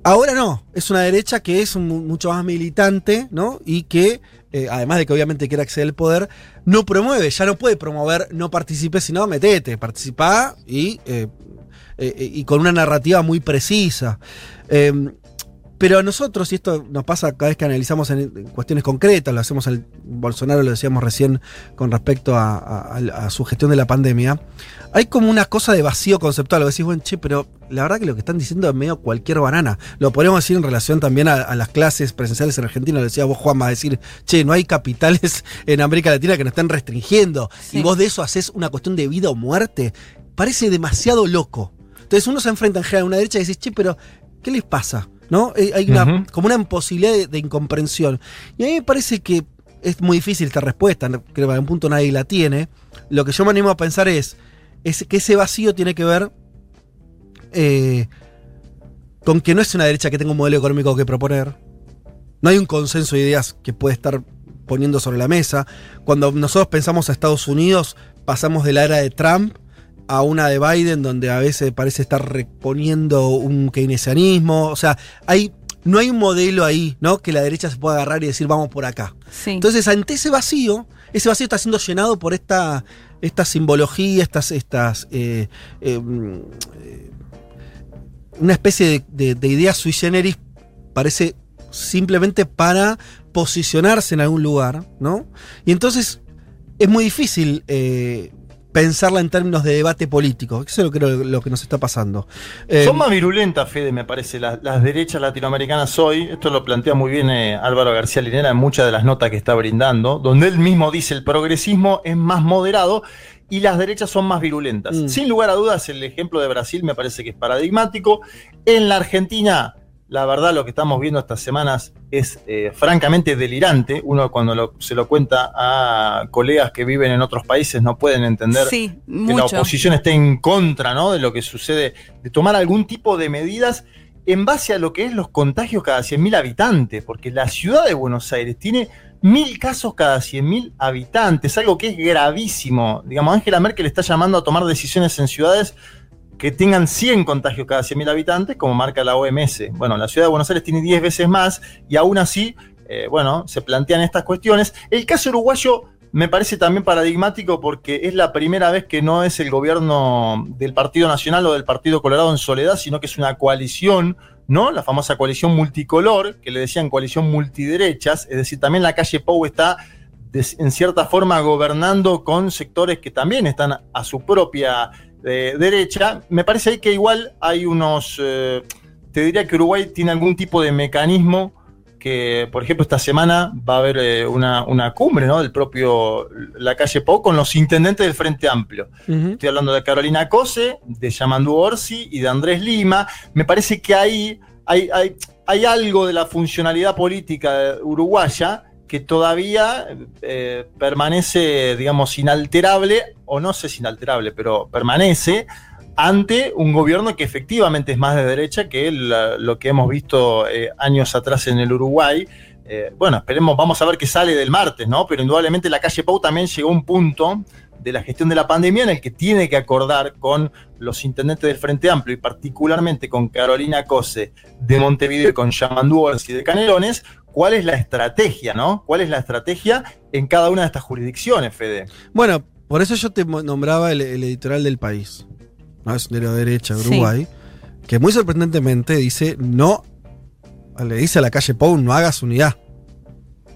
Ahora no, es una derecha que es mu- mucho más militante, ¿no? Y que, eh, además de que obviamente quiere acceder al poder, no promueve, ya no puede promover no participe, sino metete, participá y, eh, eh, eh, y con una narrativa muy precisa. Pero a nosotros, y esto nos pasa cada vez que analizamos en, en cuestiones concretas, lo hacemos al Bolsonaro, lo decíamos recién con respecto a, a- a su gestión de la pandemia, hay como una cosa de vacío conceptual. Lo decís, bueno, che, pero la verdad que lo que están diciendo es medio cualquier banana. Lo podemos decir en relación también a, a las clases presenciales en Argentina. Lo decía vos, Juan, va a decir, che, no hay capitales en América Latina que nos estén restringiendo. Sí. Y vos de eso haces una cuestión de vida o muerte. Parece demasiado loco. Entonces uno se enfrenta en general a una derecha y dice, che, pero ¿qué les pasa? ¿No? Eh, Hay una, como una imposibilidad de, de incomprensión. Y a mí me parece que es muy difícil esta respuesta, creo que en algún punto nadie la tiene. Lo que yo me animo a pensar es, es que ese vacío tiene que ver eh, con que no es una derecha que tenga un modelo económico que proponer. No hay un consenso de ideas que puede estar poniendo sobre la mesa. Cuando nosotros pensamos a Estados Unidos, pasamos de la era de Trump a una de Biden, donde a veces parece estar reponiendo un keynesianismo. O sea, hay, no hay un modelo ahí, ¿no? Que la derecha se pueda agarrar y decir, vamos por acá. Sí. Entonces, ante ese vacío, ese vacío está siendo llenado por esta, esta simbología, estas, estas eh, eh, eh, una especie de, de, de idea sui generis, parece simplemente para posicionarse en algún lugar, ¿no? Y entonces es muy difícil eh, pensarla en términos de debate político. Eso es lo que, lo que nos está pasando. Eh, Son más virulentas, Fede, me parece, las, las, derechas latinoamericanas hoy. Esto lo plantea muy bien eh, Álvaro García Linera en muchas de las notas que está brindando, donde él mismo dice el progresismo es más moderado y las derechas son más virulentas. Mm. Sin lugar a dudas, el ejemplo de Brasil me parece que es paradigmático. En la Argentina, la verdad, lo que estamos viendo estas semanas es eh, francamente delirante. Uno cuando lo, se lo cuenta a colegas que viven en otros países no pueden entender sí, que la oposición esté en contra ¿no? de lo que sucede, de tomar algún tipo de medidas en base a lo que es los contagios cada 100.000 habitantes, porque la ciudad de Buenos Aires tiene mil casos cada 100.000 habitantes, algo que es gravísimo. Digamos, Angela Merkel está llamando a tomar decisiones en ciudades que tengan 100 contagios cada 100.000 habitantes, como marca la OMS. Bueno, la ciudad de Buenos Aires tiene 10 veces más y aún así, eh, bueno, se plantean estas cuestiones. El caso uruguayo me parece también paradigmático porque es la primera vez que no es el gobierno del Partido Nacional o del Partido Colorado en soledad, sino que es una coalición, ¿no? La famosa coalición multicolor, que le decían coalición multiderechas, es decir, también la calle Pou está en cierta forma gobernando con sectores que también están a su propia de derecha, me parece ahí que igual hay unos, eh, te diría que Uruguay tiene algún tipo de mecanismo que, por ejemplo, esta semana va a haber eh, una, una, cumbre ¿no? del propio La Calle Pau con los intendentes del Frente Amplio. Uh -huh. Estoy hablando de Carolina Cose, de Yamandú Orsi y de Andrés Lima. Me parece que ahí hay, hay, hay algo de la funcionalidad política uruguaya que todavía eh, permanece, digamos, inalterable, o no sé si inalterable, pero permanece ante un gobierno que efectivamente es más de derecha que lo que hemos visto eh, años atrás en el Uruguay. Eh, bueno, esperemos, vamos a ver qué sale del martes, ¿no? Pero indudablemente la calle Pau también llegó a un punto de la gestión de la pandemia en el que tiene que acordar con los intendentes del Frente Amplio y particularmente con Carolina Cose de Montevideo y con Yamandú y de Canelones, cuál es la estrategia, ¿no? ¿Cuál es la estrategia en cada una de estas jurisdicciones, Fede? Bueno, por eso yo te nombraba el, el editorial del país, ¿no? Es de la derecha, Uruguay, sí. que muy sorprendentemente dice, no, le dice a la calle Pou, no hagas unidad.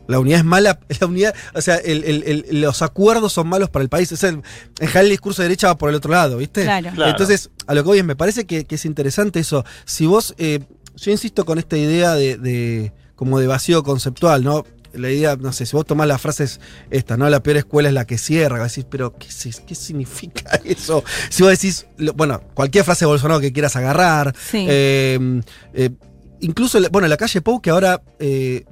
La unidad es mala, la unidad, o sea, el, el, los acuerdos son malos para el país. Es el, en general el discurso de derecha va por el otro lado, ¿viste? Claro. claro. Entonces, a lo que voy es, me parece que, que es interesante eso. Si vos, eh, yo insisto con esta idea de, de como de vacío conceptual, ¿no? La idea, no sé, si vos tomás las frases esta, ¿no? La peor escuela es la que cierra, decís, pero ¿qué, ¿qué significa eso? Si vos decís, bueno, cualquier frase de Bolsonaro que quieras agarrar, sí. eh, eh, incluso, bueno, la calle Pou, que ahora, eh,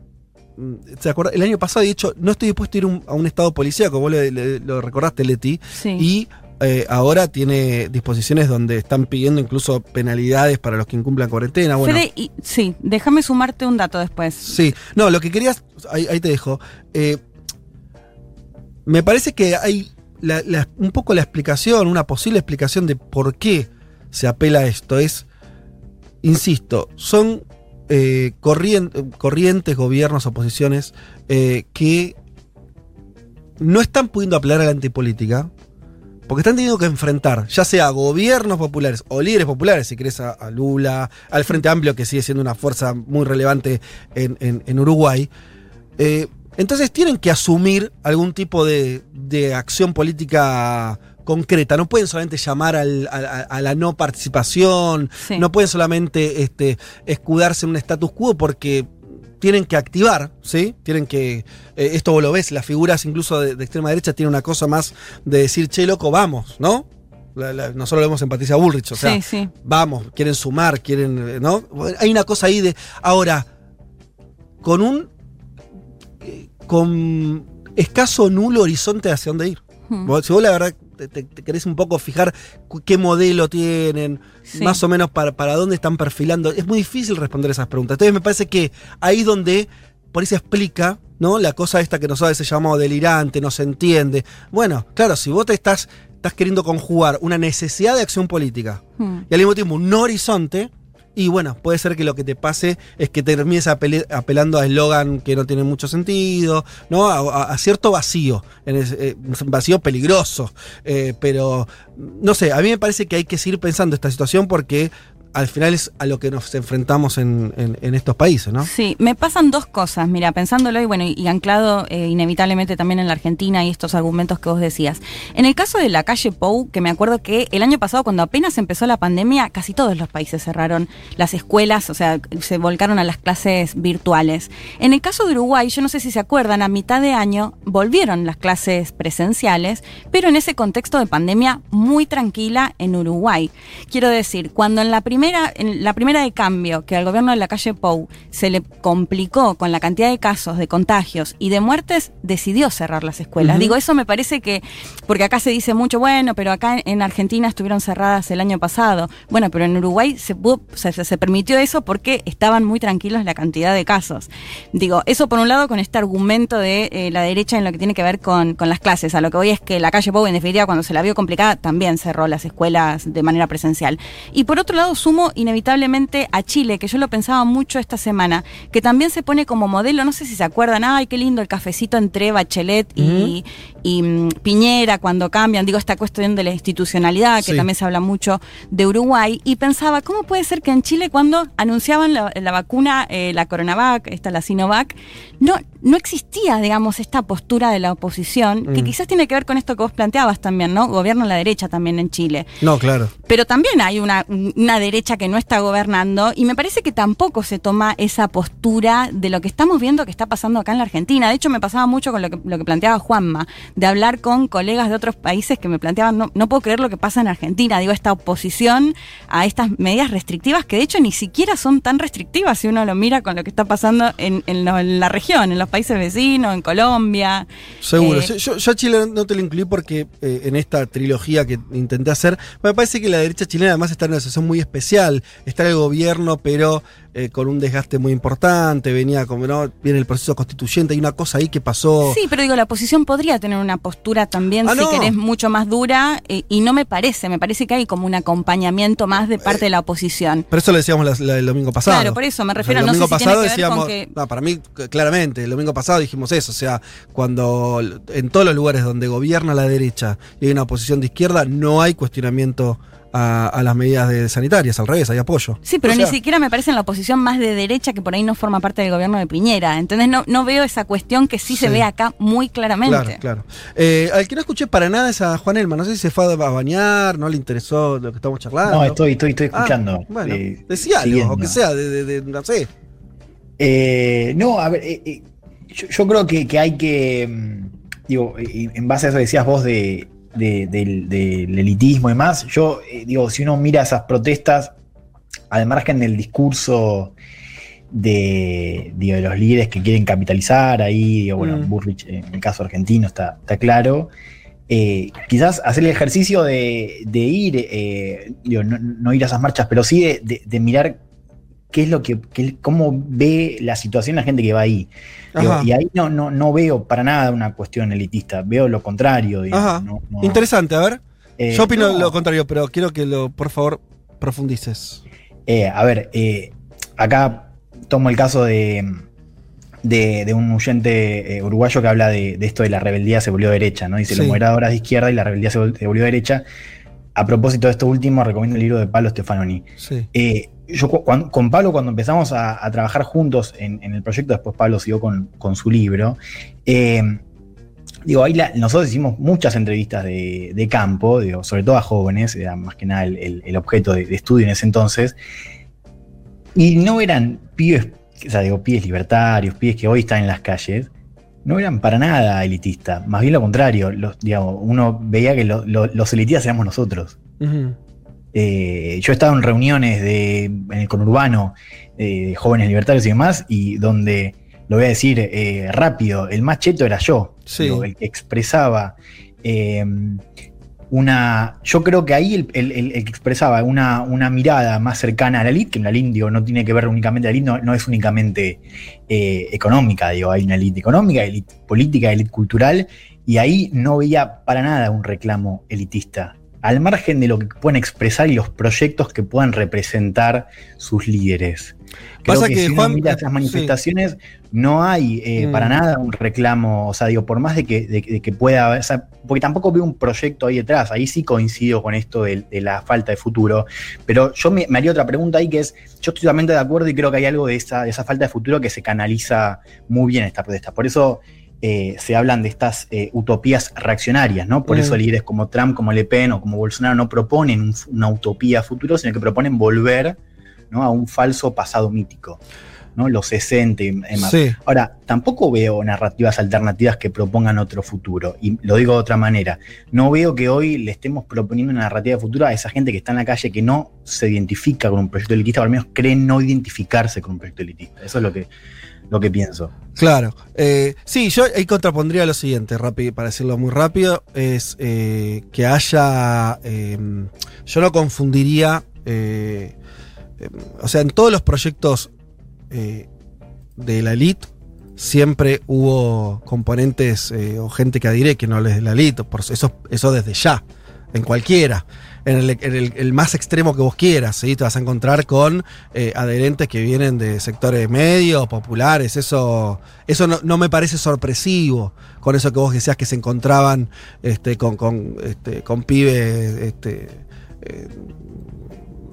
¿se acuerda? El año pasado he dicho, no estoy dispuesto a ir un, a un estado policíaco, vos le, le, lo recordaste, Leti, sí. y eh, ahora tiene disposiciones donde están pidiendo incluso penalidades para los que incumplan cuarentena. Bueno, Fede, y, sí, déjame sumarte un dato después. Sí, no, lo que querías, ahí, ahí te dejo. Eh, me parece que hay la, la, un poco la explicación, una posible explicación de por qué se apela a esto. Es, insisto, son eh, corrientes, corrientes, gobiernos, oposiciones eh, que no están pudiendo apelar a la antipolítica porque están teniendo que enfrentar, ya sea gobiernos populares o líderes populares, si querés a, a Lula, al Frente Amplio, que sigue siendo una fuerza muy relevante en, en, en Uruguay. Eh, entonces tienen que asumir algún tipo de, de, acción política concreta. No pueden solamente llamar al, a, a, la no participación, sí. no pueden solamente este, escudarse en un status quo porque tienen que activar, ¿sí? Tienen que. Eh, esto vos lo ves, las figuras incluso de, de, extrema derecha tienen una cosa más de decir, che, loco, vamos, ¿no? La, la, nosotros lo vemos en Patricia Bullrich, o sea, sí, sí. vamos, quieren sumar, quieren. ¿No? Hay una cosa ahí de. Ahora, con un. con escaso nulo horizonte hacia dónde ir. Hmm. Si vos la verdad te, te- te querés un poco fijar qué modelo tienen, Sí. más o menos para, para dónde están perfilando, es muy difícil responder esas preguntas. Entonces me parece que ahí es donde por ahí se explica, ¿no? La cosa esta que nosotros a veces llamamos delirante, no se entiende. Bueno, claro, si vos te estás, estás queriendo conjugar una necesidad de acción política Hmm. y al mismo tiempo un horizonte. Y bueno, puede ser que lo que te pase es que termines apelando a eslogan que no tiene mucho sentido, ¿no? A, cierto vacío, en ese- eh, vacío peligroso. Eh, pero, no sé, a mí me parece que hay que seguir pensando esta situación porque al final es a lo que nos enfrentamos en, estos países, ¿no? Sí, me pasan dos cosas, mira, pensándolo y bueno, y anclado eh, inevitablemente también en la Argentina y estos argumentos que vos decías. En el caso de la calle Pou, que me acuerdo que el año pasado cuando apenas empezó la pandemia, casi todos los países cerraron las escuelas, o sea, se volcaron a las clases virtuales. En el caso de Uruguay, yo no sé si se acuerdan, a mitad de año volvieron las clases presenciales, pero en ese contexto de pandemia muy tranquila en Uruguay. Quiero decir, cuando en la primera, en la primera de cambio que al gobierno de la calle Pou se le complicó con la cantidad de casos de contagios y de muertes, decidió cerrar las escuelas. Digo, eso me parece que, porque acá se dice mucho, bueno, pero acá en Argentina estuvieron cerradas el año pasado. Bueno, pero en Uruguay se, pudo- se, permitió eso porque estaban muy tranquilos la cantidad de casos. Digo, eso por un lado con este argumento de eh, la derecha en lo que tiene que ver con, con las clases. A lo que voy es que la calle Pou, en definitiva, cuando se la vio complicada, también cerró las escuelas de manera presencial. Y por otro lado, sumo inevitablemente a Chile, que yo lo pensaba mucho esta semana, que también se pone como modelo, no sé si se acuerdan, ay, qué lindo el cafecito entre Bachelet y, y, mm, Piñera cuando cambian, digo, esta cuestión de la institucionalidad, que Sí. también se habla mucho de Uruguay, y pensaba, ¿cómo puede ser que en Chile cuando anunciaban la, la vacuna, eh, la Coronavac, esta la Sinovac, no, no existía, digamos, esta postura de la oposición, que Mm. quizás tiene que ver con esto que vos planteabas también, ¿no? Gobierno a la derecha también en Chile. No, claro. Pero también hay una, una derecha que no está gobernando y me parece que tampoco se toma esa postura de lo que estamos viendo que está pasando acá en la Argentina. De hecho, me pasaba mucho con lo que, lo que planteaba Juanma, de hablar con colegas de otros países que me planteaban, no, no puedo creer lo que pasa en Argentina, digo, esta oposición a estas medidas restrictivas que de hecho ni siquiera son tan restrictivas si uno lo mira con lo que está pasando en, en lo- en la región, en los países vecinos, en Colombia. Seguro. Eh, yo a Chile no te lo incluí porque eh, en esta trilogía que intenté hacer, me parece que la derecha chilena además está en una situación muy especial. Está en el gobierno, pero eh, con un desgaste muy importante. Venía como, ¿no? Viene el proceso constituyente. Hay una cosa ahí que pasó. Sí, pero digo, la oposición podría tener una postura también, Ah, si no. querés, mucho más dura, eh, y no me parece, me parece que hay como un acompañamiento más de parte de la oposición. Pero eso lo decíamos la- la- el domingo pasado. Claro, por eso me O sea, refiero, el no sé si tiene que ver decíamos, con que... no, para mí, claramente, el domingo pasado dijimos eso. O sea, cuando en todos los lugares donde gobierna la derecha y hay una oposición de izquierda, no hay cuestionamiento a, a las medidas de sanitarias. Al revés, hay apoyo. Sí, pero O ni siquiera me parece en la oposición más de derecha que por ahí no forma parte del gobierno de Piñera. Entonces no, no veo esa cuestión que sí, se ve acá muy claramente. Claro, claro. Eh, al que no escuché para nada es a Juan Elma. No sé si se fue a bañar, no le interesó lo que estamos charlando. No, estoy, estoy, estoy Ah, escuchando. bueno, eh, decía algo, siguiendo. o que sea, de, de- de- no sé. Eh, no, a ver, eh, eh, yo, yo creo que, que hay que, mm, digo, en base a eso que decías vos de, de- del, del elitismo y demás, yo eh, digo, si uno mira esas protestas, al margen del discurso de, digo, de los líderes que quieren capitalizar ahí, digo, bueno, Mm. Burrich en el caso argentino está, está claro. eh, quizás hacer el ejercicio de, de ir, eh, digo, no, no ir a esas marchas, pero sí de, de- de mirar qué es lo que, qué- cómo ve la situación la gente que va ahí. Digo, y ahí no, no, no veo para nada una cuestión elitista, veo lo contrario. digamos, Ajá. no- no- Interesante, a ver. eh, Yo opino no, lo contrario, pero quiero que lo, por favor, profundices. eh, a ver, eh, acá tomo el caso de, de, de un oyente uruguayo que habla de, de esto de la rebeldía se volvió derecha, ¿no? Dice, Sí. los moderadores de izquierda y la rebeldía se volvió derecha. A propósito de esto último, recomiendo el libro de Pablo Stefanoni. Sí. Yo cu- cuan- con Pablo, cuando empezamos a, a trabajar juntos en, en el proyecto, después Pablo siguió con, con su libro. eh, digo, ahí la- nosotros hicimos muchas entrevistas de, de campo, digo, sobre todo a jóvenes, era más que nada el, el- el objeto de, de estudio en ese entonces. Y no eran pibes, o sea, digo, pibes libertarios, pibes que hoy están en las calles. No eran para nada elitistas, más bien lo contrario. Los, digamos, uno veía que lo- lo- los elitistas éramos nosotros. Ujú. Eh, yo he estado en reuniones de, en el conurbano eh, de jóvenes libertarios y demás, y donde lo voy a decir eh, rápido, el más cheto era yo, Sí. Digo, el que expresaba eh, una. Yo creo que ahí el, el- el- el que expresaba una, una mirada más cercana a la elite, que en la elite digo, no tiene que ver únicamente la elite, no, no es únicamente eh, económica, digo, hay una elite económica, elite política, elite cultural, y ahí no veía para nada un reclamo elitista. Al margen de lo que pueden expresar y los proyectos que puedan representar sus líderes. Creo Pasa que, que, si uno mira eh, esas manifestaciones, no hay eh, Mm. para nada un reclamo, o sea, digo, por más de que, de, de que pueda haber, o sea, porque tampoco veo un proyecto ahí detrás, ahí sí coincido con esto de, de la falta de futuro, pero yo me, me haría otra pregunta ahí que es, yo estoy totalmente de acuerdo y creo que hay algo de esa, de esa falta de futuro que se canaliza muy bien en esta protesta, por eso eh, se hablan de estas eh, utopías reaccionarias, ¿no? Por Mm. eso líderes como Trump, como Le Pen o como Bolsonaro no proponen un- una utopía futuro, sino que proponen volver ¿no? a un falso pasado mítico, ¿no? Los 60 y demás. Sí. Ahora, tampoco veo narrativas alternativas que propongan otro futuro. Y lo digo de otra manera. No veo que hoy le estemos proponiendo una narrativa de futuro a esa gente que está en la calle que no se identifica con un proyecto elitista, o al menos cree no identificarse con un proyecto elitista. Eso es lo que, lo que pienso. Claro. Eh, sí, yo ahí contrapondría lo siguiente, rápido, para decirlo muy rápido, es eh, que haya... eh, yo no confundiría... eh, eh, o sea, en todos los proyectos eh, de la elite siempre hubo componentes eh, o gente que adhiere que no les de la elite, por eso, eso desde ya, en cualquiera. En el, en el- el más extremo que vos quieras, ¿sí? te vas a encontrar con eh, adherentes que vienen de sectores medios, populares, eso, eso no, me parece sorpresivo, con eso que vos decías que se encontraban este, con, este, con pibes, este, eh,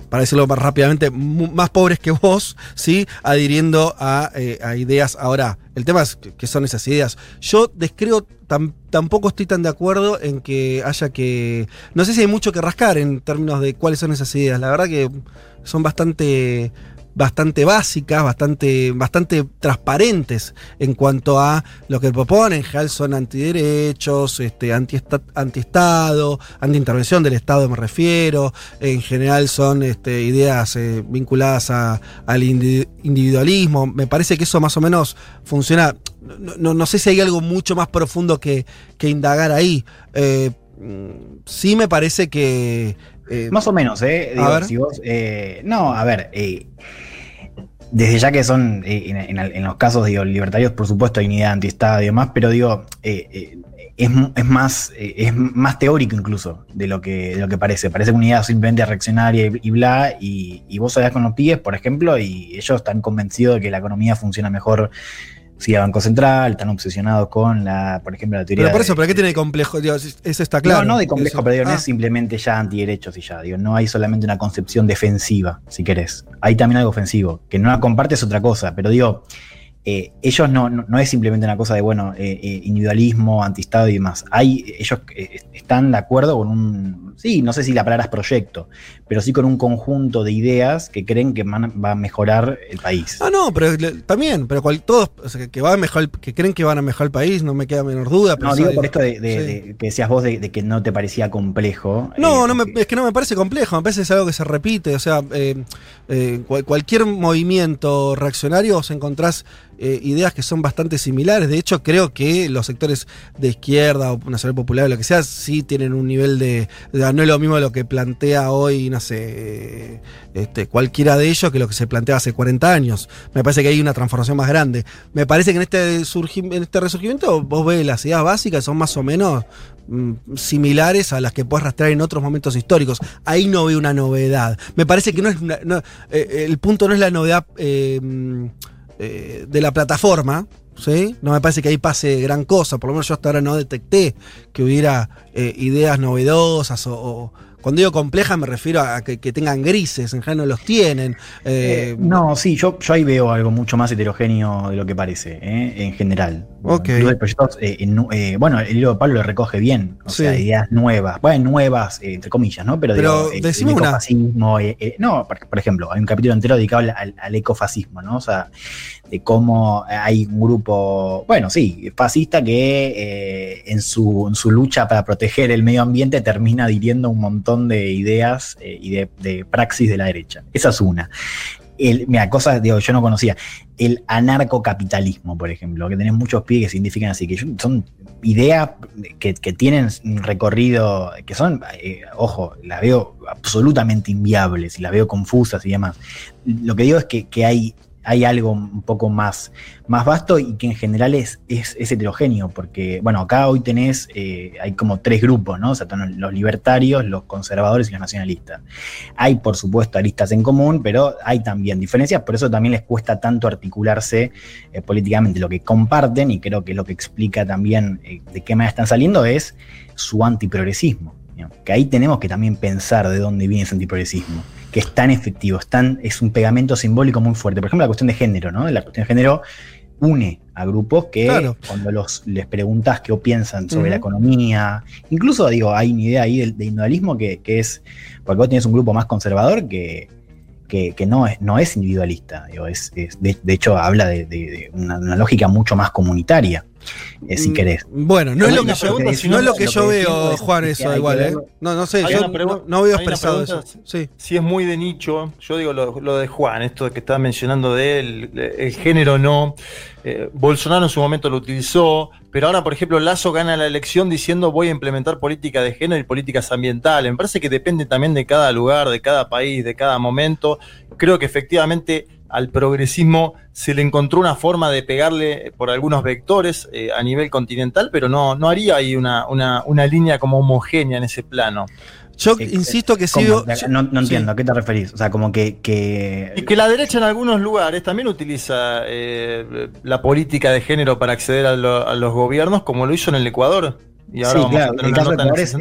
para decirlo más rápidamente, más pobres que vos, ¿sí? Adhiriendo a, eh, a ideas. Ahora, el tema es que son esas ideas. Yo descreo, tam- tampoco estoy tan de acuerdo en que haya que. No sé si hay mucho que rascar en términos de cuáles son esas ideas. La verdad que son bastante bastante básicas, bastante, bastante transparentes en cuanto a lo que proponen. En general son antiderechos, este, antiesta- antiestado, antiintervención del Estado me refiero. En general son este, ideas eh, vinculadas a- al indi- individualismo. Me parece que eso más o menos funciona. No, no- no sé si hay algo mucho más profundo que, que indagar ahí. Eh, sí me parece que... eh, Más o menos, ¿eh? Digo, ver. si vos, eh, no, a ver, eh, desde ya que son, eh, en, en- en los casos, digo, libertarios, por supuesto, hay una idea antiestado y demás, pero digo, eh, eh, es, es más, eh, es más teórico incluso de lo que, de lo que parece. Parece una idea simplemente reaccionaria y, bla, y, y vos hablas con los pibes, por ejemplo, y ellos están convencidos de que la economía funciona mejor si el Banco Central, están obsesionados con la, por ejemplo, la teoría pero por eso, de- ¿pero qué tiene de complejo? Digo, eso está claro. no, no de complejo, Eso. pero digo, no Ah. es simplemente ya antiderechos y ya. Digo, no hay solamente una concepción defensiva, si querés. Hay también algo ofensivo. Que no la compartes otra cosa, pero digo, eh, ellos no, no, no es simplemente una cosa de, bueno, eh, eh, individualismo, antistado y demás. Hay, ellos eh, están de acuerdo con un, sí, no sé si la palabra es proyecto, pero sí con un conjunto de ideas que creen que van a- va a mejorar el país. Ah, no, pero le- también, pero cual, todos o sea, que, va a mejorar, que creen que van a mejorar el país, no me queda menor duda. pero No, digo por esto de, de- sí. de- que decías vos de, de que no te parecía complejo. No, eh, no me- es que no me parece complejo, me parece que es algo que se repite. O sea, eh, eh, cual- cualquier movimiento reaccionario os encontrás eh, ideas que son bastante similares. De hecho, creo que los sectores de izquierda o nacional popular o lo que sea, sí tienen un nivel de. de- no es lo mismo lo que plantea hoy, no sé, este, cualquiera de ellos que lo que se planteaba hace 40 años. Me parece que hay una transformación más grande. Me parece que en este, en este resurgimiento vos ves las ideas básicas, son más o menos mm, similares a las que puedes rastrear en otros momentos históricos. Ahí no veo una novedad. Me parece que no es eh, el punto no es la novedad eh, mm, eh, de la plataforma. ¿Sí? No me parece que ahí pase gran cosa, por lo menos yo hasta ahora no detecté que hubiera ideas novedosas o- cuando digo complejas me refiero a que, que tengan grises, en general no los tienen. eh, Eh, no, sí, yo, yo ahí veo algo mucho más heterogéneo de lo que parece, ¿eh? en general. Ok. Incluso el en bueno, el libro de Pablo lo recoge bien, o Sí. sea, ideas nuevas, bueno, nuevas, entre comillas, ¿no? Pero, Pero digo, el- el una. ecofascismo, no, por, por ejemplo, hay un capítulo entero dedicado al, al- al ecofascismo, ¿no? O sea, de cómo hay un grupo, bueno, sí, fascista que eh, en, su, en su lucha para proteger el medio ambiente termina adhiriendo un montón de ideas eh, y de, praxis de la derecha. Esa es una. el, mira, cosas, digo, yo no conocía. El anarcocapitalismo, por ejemplo, que tenés muchos pies que significan así, que son ideas que, que tienen un recorrido, que son, eh, ojo, las veo absolutamente inviables y las veo confusas y demás. Lo que digo es que, que hay hay algo un poco más, más vasto y que en general es, es, heterogéneo, porque, bueno, acá hoy tenés, eh, hay como tres grupos, ¿no? O sea, los libertarios, los conservadores y los nacionalistas. Hay, por supuesto, aristas en común, pero hay también diferencias, por eso también les cuesta tanto articularse eh, políticamente. Lo que comparten, y creo que lo que explica también eh, de qué manera están saliendo, es su antiprogresismo. Que ahí tenemos que también pensar de dónde viene ese antiprogresismo que es tan efectivo, es, es un pegamento simbólico muy fuerte. Por ejemplo, la cuestión de género, ¿no? La cuestión de género une a grupos que cuando los, les preguntas qué piensan sobre la economía, incluso digo, hay una idea ahí de, individualismo que, es, porque vos tienes un grupo más conservador que, que, no, es, no es individualista, digo, es, de, hecho habla de, una, lógica mucho más comunitaria. Eh, si mm, querés. Bueno, no es lo que yo, no es lo que yo veo, Juan, eso igual, ¿eh? No, no sé, yo no, veo expresado eso. Sí. Si es muy de nicho, yo digo lo, de Juan, esto que estaba mencionando de él, el género no. Eh, Bolsonaro en su momento lo utilizó, pero ahora, por ejemplo, Lazo gana la elección diciendo voy a implementar política de género y políticas ambientales. Me parece que depende también de cada lugar, de cada país, de cada momento. Creo que efectivamente al progresismo se le encontró una forma de pegarle por algunos vectores eh, a nivel continental, pero no, no haría ahí una, una, línea como homogénea en ese plano. Yo insisto que sigo. No, no entiendo, ¿a qué te referís? O sea, como que. que... Y que la derecha en algunos lugares también utiliza eh, la política de género para acceder a, a, los gobiernos, como lo hizo en el Ecuador. Y ahora sí, claro, el caso de es,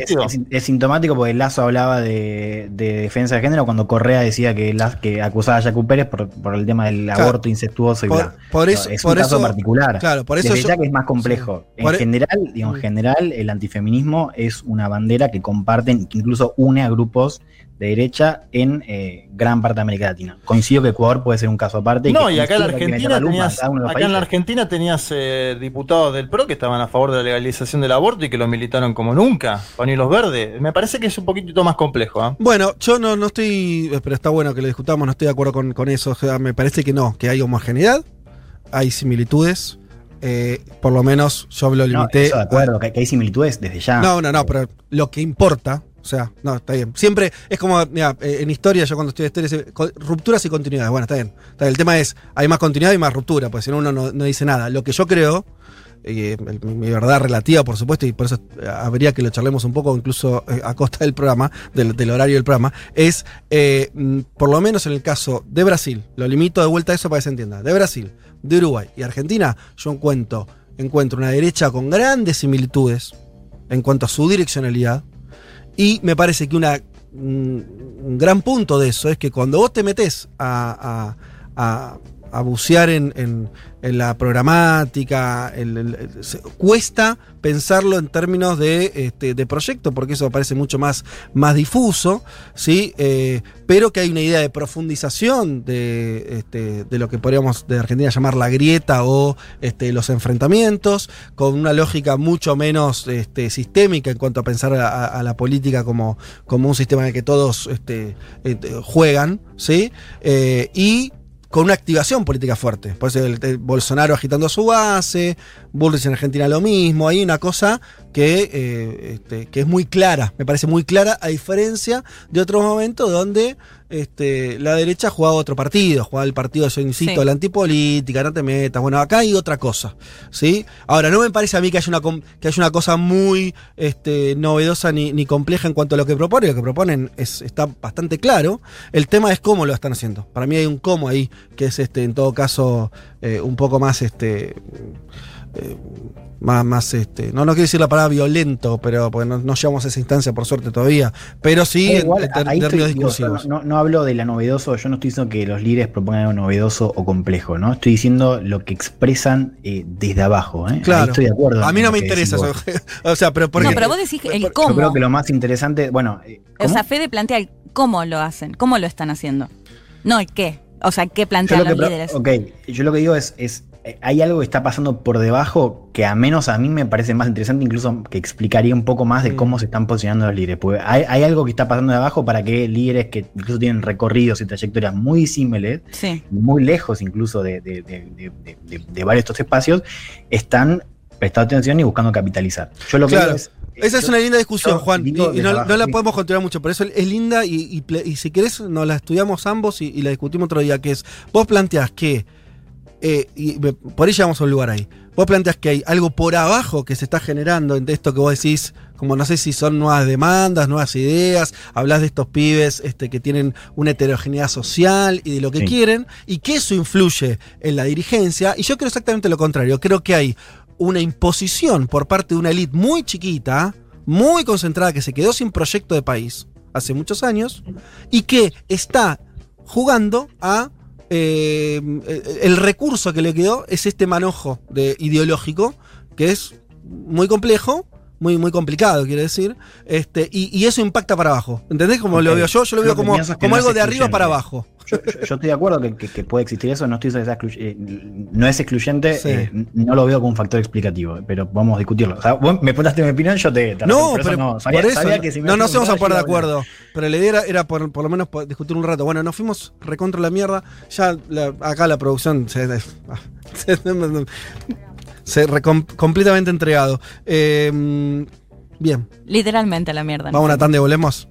es, sintomático porque Lazo hablaba de, defensa de género cuando Correa decía que, que acusaba a Jacu Pérez por, el tema del aborto incestuoso y por, bla. Por eso, es un caso particular. Claro, por eso que es más complejo. en general, digo, en mm. general, el antifeminismo es una bandera que comparten, que incluso une a grupos de derecha en eh, gran parte de América Latina. Coincido que Ecuador puede ser un caso aparte. No, y, acá, en la Argentina tenías, acá en la Argentina tenías eh, diputados del PRO que estaban a favor de la legalización del aborto y que lo militaron como nunca, pañuelos verdes. Me parece que es un poquito más complejo. ¿ah? Bueno, yo no, no estoy, pero está bueno que lo discutamos, no estoy de acuerdo con, eso. me parece que no, que hay homogeneidad, hay similitudes. Eh, por lo menos yo lo limité. No, de acuerdo, que hay similitudes desde ya. No, no, no, pero lo que importa, o sea, no, está bien. Siempre es como, mira, eh, en historia, yo cuando en historia, rupturas y continuidades. Bueno, está bien. El tema es, hay más continuidad y más ruptura, porque si no uno no, dice nada. Lo que yo creo, y mi verdad relativa, por supuesto, y por eso eh, habría que lo charlemos un poco, incluso eh, a costa del programa, del, horario del programa, es, mm, por lo menos en el caso de Brasil, lo limito de vuelta a eso para que se entienda, de Brasil, de Uruguay y Argentina, yo encuentro, encuentro una derecha con grandes similitudes en cuanto a su direccionalidad, y me parece que una, un, gran punto de eso es que cuando vos te metés a, a bucear en, la programática, cuesta pensarlo en términos de, este, proyecto, porque eso parece mucho más, más difuso, ¿sí? Eh, pero que hay una idea de profundización de, este, de lo que podríamos de Argentina llamar la grieta o este, los enfrentamientos, con una lógica mucho menos este, sistémica en cuanto a pensar a, la política como, como un sistema en el que todos este, eh, juegan, ¿sí? Eh, y con una activación política fuerte. Por eso Bolsonaro agitando su base, Bullrich en Argentina lo mismo. Hay una cosa que, eh, este, que es muy clara, me parece muy clara, a diferencia de otros momentos donde este, la derecha jugaba otro partido, jugaba el partido, yo insisto, la antipolítica, no te metas. Bueno, acá hay otra cosa. ¿sí? Ahora, no me parece a mí que haya una, que haya una cosa muy este, novedosa ni, compleja en cuanto a lo que proponen. Lo que proponen es, está bastante claro. El tema es cómo lo están haciendo. Para mí hay un cómo ahí, que es este, en todo caso eh, un poco más este. Eh, más, más este, no, no quiero decir la palabra violento, pero porque no, llegamos a esa instancia por suerte todavía, pero sí igual, en, no, hablo de la novedoso, yo no estoy diciendo que los líderes propongan algo novedoso o complejo, ¿no? Estoy diciendo lo que expresan eh, desde abajo, ¿eh? Claro. estoy de acuerdo. A mí no me interesa eso. o sea, pero porque, No, pero vos decís el cómo. Yo creo que lo más interesante, bueno. Eh, o sea, Fede plantea el cómo lo hacen, cómo lo están haciendo. No el qué. O sea, ¿qué plantean los líderes? Ok, yo lo que digo es, es eh, hay algo que está pasando por debajo que a menos a mí me parece más interesante, incluso que explicaría un poco más de Mm. cómo se están posicionando los líderes. Porque hay, hay algo que está pasando de abajo para que líderes que incluso tienen recorridos y trayectorias muy disímiles, Sí. muy lejos incluso de, de- de- de- de- de- de varios de estos espacios, están prestando atención y buscando capitalizar. Yo lo que Claro. es, Esa es una linda discusión, Juan, y, no, la podemos continuar mucho, por eso es linda y, y y si querés nos la estudiamos ambos y, y la discutimos otro día, que es, vos planteás que, eh, y me- por ahí llegamos a un lugar ahí, vos planteás que hay algo por abajo que se está generando en esto que vos decís, como no sé si son nuevas demandas, nuevas ideas, hablas de estos pibes este, que tienen una heterogeneidad social y de lo que Sí. quieren, y que eso influye en la dirigencia, y yo creo exactamente lo contrario, creo que hay una imposición por parte de una élite muy chiquita, muy concentrada, que se quedó sin proyecto de país hace muchos años, y que está jugando a... eh, el recurso que le quedó es este manojo de, ideológico, que es muy complejo, muy, muy complicado, quiere decir, este, y, y eso impacta para abajo. ¿Entendés cómo lo Ok. veo yo? Yo lo veo lo como, como no algo de arriba para abajo. Yo, yo- yo estoy de acuerdo que, que- que puede existir eso, no estoy diciendo que sea exclu- eh, no es excluyente, Sí. eh, no lo veo como un factor explicativo, pero vamos a discutirlo. O sea, vos me preguntaste mi opinión, yo te, te No, pero no, sabía, por eso sabía no- que si me no nos íbamos a preguntaba, poner de a acuerdo. Pero la idea era, era por, por lo menos discutir un rato. Bueno, nos fuimos recontra la mierda. Ya la- acá la producción se, ah, se, se completamente entregado. Eh, bien, Literalmente a la mierda. vamos a una tanda y volvemos.